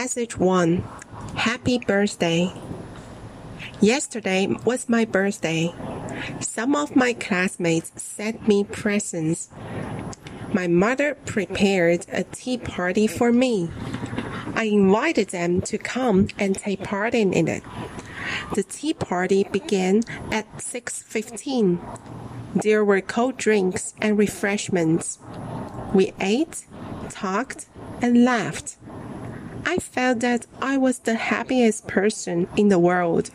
Passage 1 Happy Birthday. Yesterday was my birthday. Some of my classmates sent me presents. My mother prepared a tea party for me. I invited them to come and take part in it. The tea party began at 6:15. There were cold drinks and refreshments. We ate, talked, and laughed. I felt that I was the happiest person in the world.